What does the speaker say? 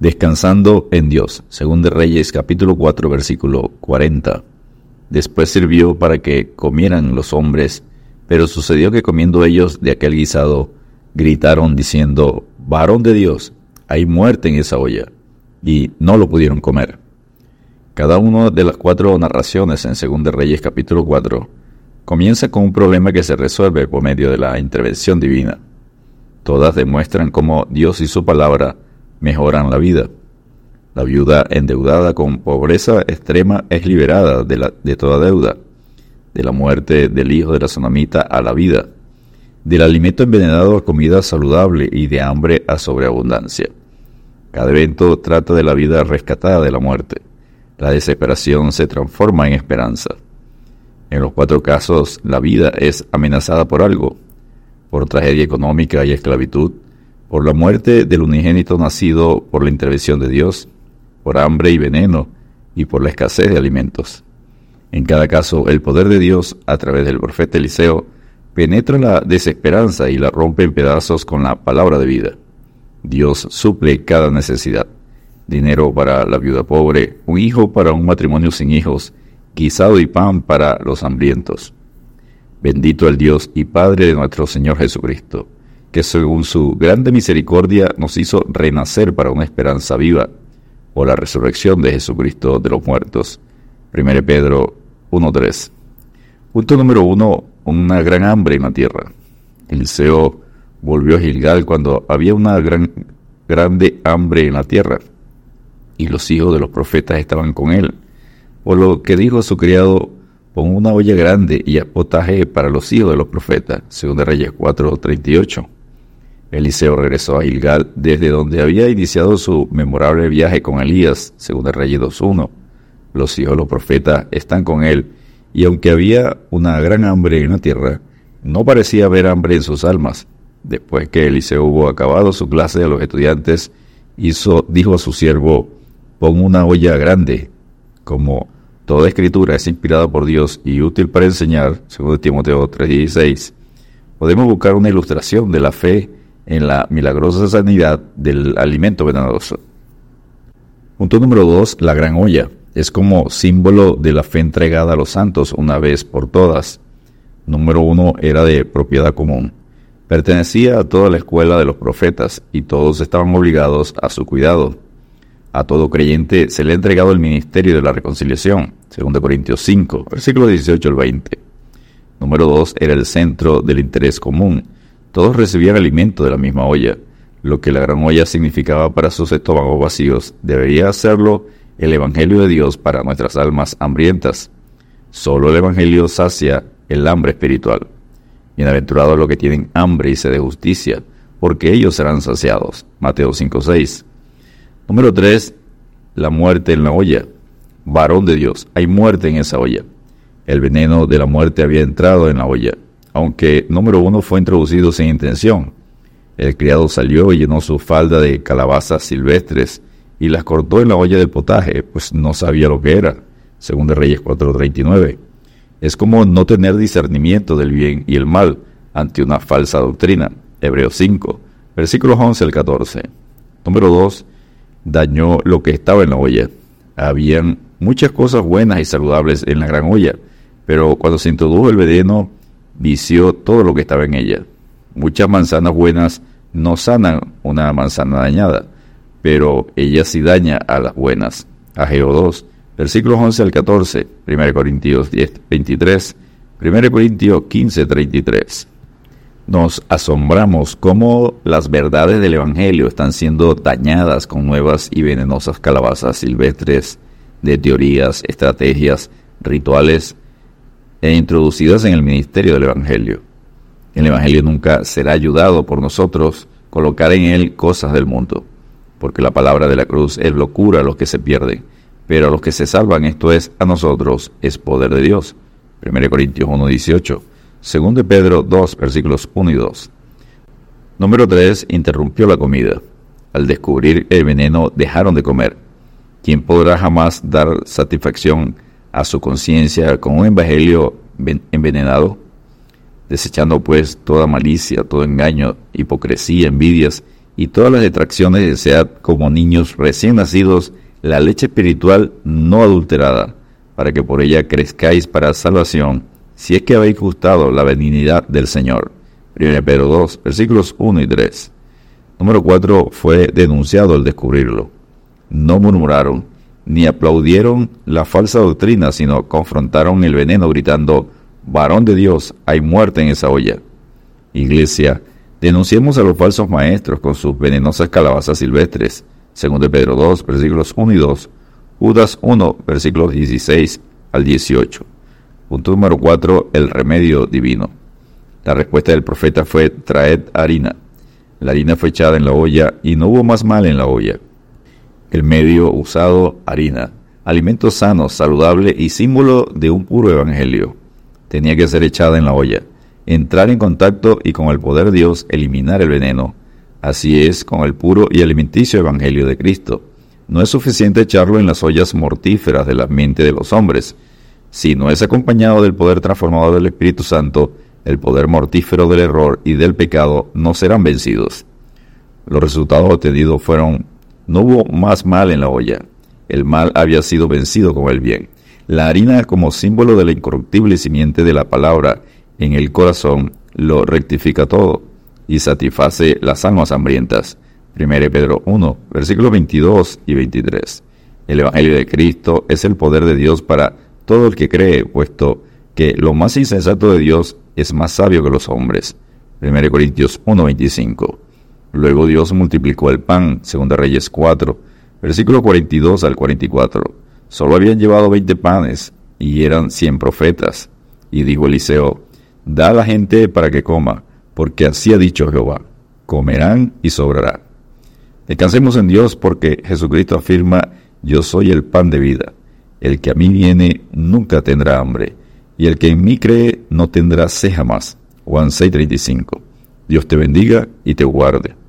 Descansando en Dios, según de Reyes capítulo 4 versículo 40. Después sirvió para que comieran los hombres, pero sucedió que comiendo ellos de aquel guisado, gritaron diciendo, varón de Dios, hay muerte en esa olla, y no lo pudieron comer. Cada una de las cuatro narraciones en Según de Reyes capítulo 4 comienza con un problema que se resuelve por medio de la intervención divina. Todas demuestran cómo Dios y su palabra mejoran la vida. La viuda endeudada con pobreza extrema es liberada de, toda deuda, de la muerte del hijo de la sonamita a la vida, del alimento envenenado a comida saludable y de hambre a sobreabundancia. Cada evento trata de la vida rescatada de la muerte. La desesperación se transforma en esperanza. En los cuatro casos, la vida es amenazada por algo, por tragedia económica y esclavitud, por la muerte del unigénito nacido por la intervención de Dios, por hambre y veneno y por la escasez de alimentos. En cada caso, el poder de Dios, a través del profeta Eliseo, penetra la desesperanza y la rompe en pedazos con la palabra de vida. Dios suple cada necesidad. Dinero para la viuda pobre, un hijo para un matrimonio sin hijos, guisado y pan para los hambrientos. Bendito el Dios y Padre de nuestro Señor Jesucristo, que según su grande misericordia nos hizo renacer para una esperanza viva, por la resurrección de Jesucristo de los muertos. 1 Pedro 1.3. Punto número 1. Una gran hambre en la tierra. Eliseo volvió a Gilgal cuando había una gran, grande hambre en la tierra, y los hijos de los profetas estaban con él. Por lo que dijo su criado, pon una olla grande y potaje para los hijos de los profetas, según de Reyes 4:38. Eliseo regresó a Gilgal desde donde había iniciado su memorable viaje con Elías, según de Reyes 2.1. Los hijos de los profetas están con él, y aunque había una gran hambre en la tierra, no parecía haber hambre en sus almas. Después que Eliseo hubo acabado su clase de los estudiantes, hizo, dijo a su siervo, pon una olla grande, como Toda escritura es inspirada por Dios y útil para enseñar, según Timoteo 3:16. Podemos buscar una ilustración de la fe en la milagrosa sanidad del alimento venenoso. Punto número 2. La gran olla. Es como símbolo de la fe entregada a los santos una vez por todas. Número 1 era de propiedad común. Pertenecía a toda la escuela de los profetas y todos estaban obligados a su cuidado. A todo creyente se le ha entregado el ministerio de la reconciliación, 2 Corintios 5, versículo 18 al 20. Número 2 era el centro del interés común. Todos recibían alimento de la misma olla. Lo que la gran olla significaba para sus estómagos vacíos, debería hacerlo el Evangelio de Dios para nuestras almas hambrientas. Solo el Evangelio sacia el hambre espiritual. Bienaventurados los que tienen hambre y sed de justicia, porque ellos serán saciados. Mateo 5:6. Número 3. La muerte en la olla. Varón de Dios, hay muerte en esa olla. El veneno de la muerte había entrado en la olla, aunque número uno fue introducido sin intención. El criado salió y llenó su falda de calabazas silvestres y las cortó en la olla del potaje, pues no sabía lo que era, según Reyes 4:39. Es como no tener discernimiento del bien y el mal ante una falsa doctrina. Hebreos 5, versículos 11 al 14. Número 2 dañó lo que estaba en la olla. Habían muchas cosas buenas y saludables en la gran olla, pero cuando se introdujo el veneno, vició todo lo que estaba en ella. Muchas manzanas buenas no sanan una manzana dañada, pero ella sí daña a las buenas. Ageo 2, versículos 11 al 14, 1 Corintios 10, 23, 1 Corintios 15, 33 nos asombramos cómo las verdades del Evangelio están siendo dañadas con nuevas y venenosas calabazas silvestres de teorías, estrategias, rituales e introducidas en el ministerio del Evangelio. El Evangelio nunca será ayudado por nosotros colocar en él cosas del mundo, porque la palabra de la cruz es locura a los que se pierden, pero a los que se salvan, esto es, a nosotros, es poder de Dios. 1 Corintios 1.18 según de Pedro 2, versículos 1 y 2. Número 3. Interrumpió la comida. Al descubrir el veneno dejaron de comer. ¿Quién podrá jamás dar satisfacción a su conciencia con un evangelio envenenado? Desechando pues toda malicia, todo engaño, hipocresía, envidias y todas las detracciones desead como niños recién nacidos la leche espiritual no adulterada, para que por ella crezcáis para salvación, si es que habéis gustado la benignidad del Señor. 1 Pedro 2, versículos 1 y 3. Número 4. Fue denunciado al descubrirlo. No murmuraron, ni aplaudieron la falsa doctrina, sino confrontaron el veneno gritando, varón de Dios, hay muerte en esa olla. Iglesia, denunciemos a los falsos maestros con sus venenosas calabazas silvestres. Segundo Pedro 2, versículos 1 y 2. Judas 1, versículos 16 al 18. Punto número 4. El remedio divino. La respuesta del profeta fue, traed harina. La harina fue echada en la olla y no hubo más mal en la olla. El medio usado, harina. Alimento sano, saludable y símbolo de un puro evangelio tenía que ser echada en la olla, entrar en contacto y con el poder de Dios eliminar el veneno. Así es con el puro y alimenticio Evangelio de Cristo. No es suficiente echarlo en las ollas mortíferas de la mente de los hombres. Si no es acompañado del poder transformador del Espíritu Santo, el poder mortífero del error y del pecado no serán vencidos. Los resultados obtenidos fueron, no hubo más mal en la olla. El mal había sido vencido con el bien. La harina como símbolo de la incorruptible simiente de la palabra en el corazón lo rectifica todo y satisface las almas hambrientas. 1 Pedro 1, versículos 22 y 23. El Evangelio de Cristo es el poder de Dios para todo el que cree, puesto que lo más insensato de Dios es más sabio que los hombres. 1 Corintios 1, 25. Luego Dios multiplicó el pan, 2 Reyes 4, versículo 42 al 44 Solo habían llevado veinte panes y eran cien profetas. Y dijo Eliseo, da a la gente para que coma, porque así ha dicho Jehová, comerán y sobrará. Descansemos en Dios porque Jesucristo afirma, yo soy el pan de vida. El que a mí viene nunca tendrá hambre, y el que en mí cree no tendrá sed jamás. Juan 6:35. Dios te bendiga y te guarde.